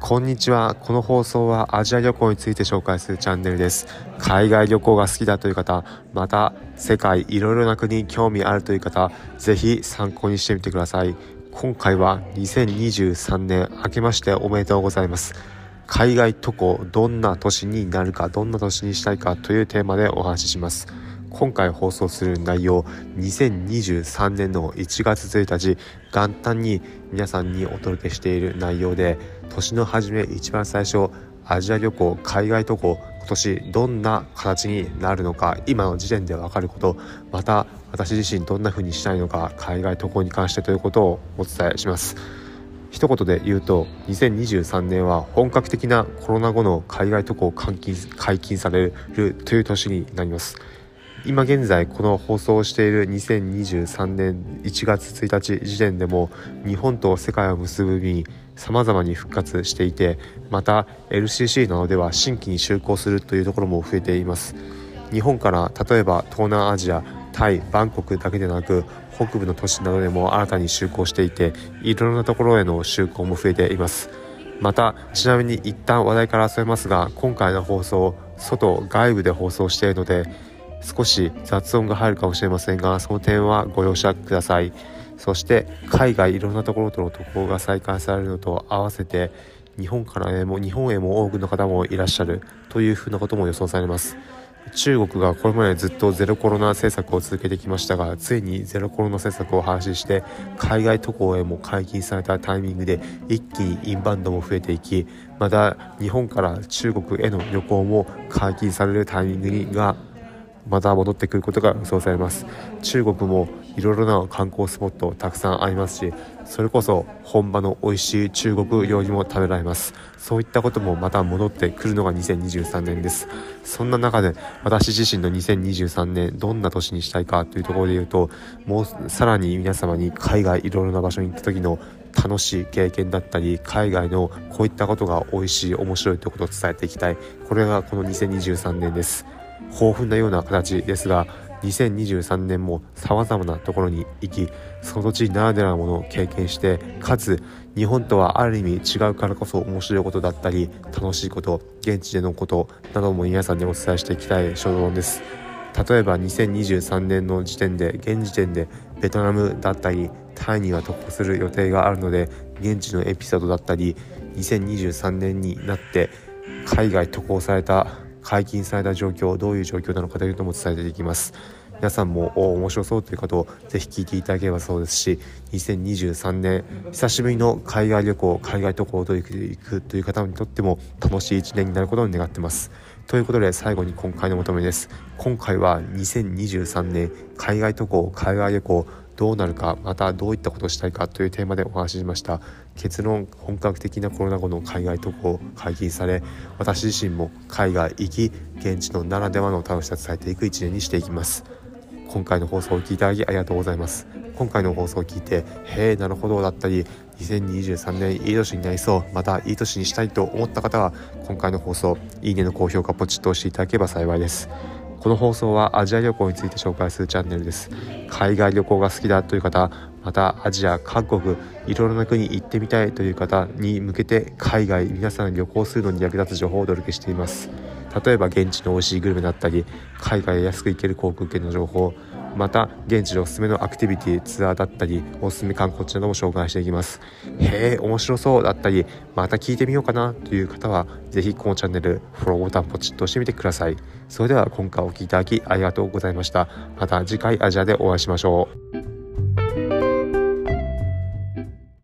こんにちは。この放送はアジア旅行について紹介するチャンネルです。海外旅行が好きだという方、また世界いろいろな国に興味あるという方、ぜひ参考にしてみてください。今回は2023年明けましておめでとうございます。海外渡航、どんな年になるか、どんな年にしたいかというテーマでお話しします。今回放送する内容2023年の1月1日元旦に皆さんにお届けしている内容で年の初め一番最初アジア旅行海外渡航今年どんな形になるのか今の時点で分かることまた私自身どんな風にしたいのか海外渡航に関してということをお伝えします。一言で言うと2023年は本格的なコロナ後の海外渡航解禁解禁されるという年になります。今現在この放送をしている2023年1月1日時点でも日本と世界を結ぶ便様々に復活していてまた LCC などでは新規に就航するというところも増えています。日本から例えば東南アジアタイバンコクだけでなく北部の都市などでも新たに就航していていろんなところへの就航も増えています。またちなみに一旦話題からそれますが今回の放送外外部で放送しているので少し雑音が入るかもしれませんがその点はご容赦ください。そして海外いろんなところとの渡航が再開されるのと合わせて日本からへも日本へも多くの方もいらっしゃるというふうなことも予想されます。中国がこれまでずっとゼロコロナ政策を続けてきましたがついにゼロコロナ政策を廃止して海外渡航へも解禁されたタイミングで一気にインバウンドも増えていきまた日本から中国への旅行も解禁されるタイミングがまた戻ってくることが予想されます。中国もいろいろな観光スポットたくさんありますしそれこそ本場の美味しい中国料理も食べられます。そういったこともまた戻ってくるのが2023年です。そんな中で私自身の2023年どんな年にしたいかというところで言うともうさらに皆様に海外いろいろな場所に行った時の楽しい経験だったり海外のこういったことが美味しい面白いということを伝えていきたい。これがこの2023年です。豊富なような形ですが2023年も様々なところに行きその土地ならではのものを経験してかつ日本とはある意味違うからこそ面白いことだったり楽しいこと現地でのことなども皆さんにお伝えしていきたい所存です。例えば2023年の時点で現時点でベトナムだったりタイには渡航する予定があるので現地のエピソードだったり2023年になって海外渡航された解禁された状況どういう状況なのかというのも伝えていきます。皆さんも面白そうという方をぜひ聞いていただければそうですし2023年久しぶりの海外旅行海外渡航と行くという方にとっても楽しい1年になることを願ってます。ということで最後に今回の求めです。今回は2023年海外渡航海外旅行どうなるかまたどういったことをしたいかというテーマでお話ししました。結論本格的なコロナ後の海外渡航解禁され私自身も海外行き現地のならではの楽しさを伝えていく一年にしていきます。今回の放送を聞いていただきありがとうございます。今回の放送を聞いてへえなるほどだったり2023年いい年になりそうまたいい年にしたいと思った方は今回の放送いいねの高評価ポチッと押していただければ幸いです。この放送はアジア旅行について紹介するチャンネルです。海外旅行が好きだという方またアジア各国いろいろな国行ってみたいという方に向けて海外皆さん旅行するのに役立つ情報をお届けしています。例えば現地の美味しいグルメだったり海外で安く行ける航空券の情報また現地でおすすめのアクティビティツアーだったりおすすめ観光地なども紹介していきます。へえ面白そうだったりまた聞いてみようかなという方は是非このチャンネルフォローボタンポチッと押してみてください。それでは今回お聴きいただきありがとうございました。また次回アジアでお会いしましょう。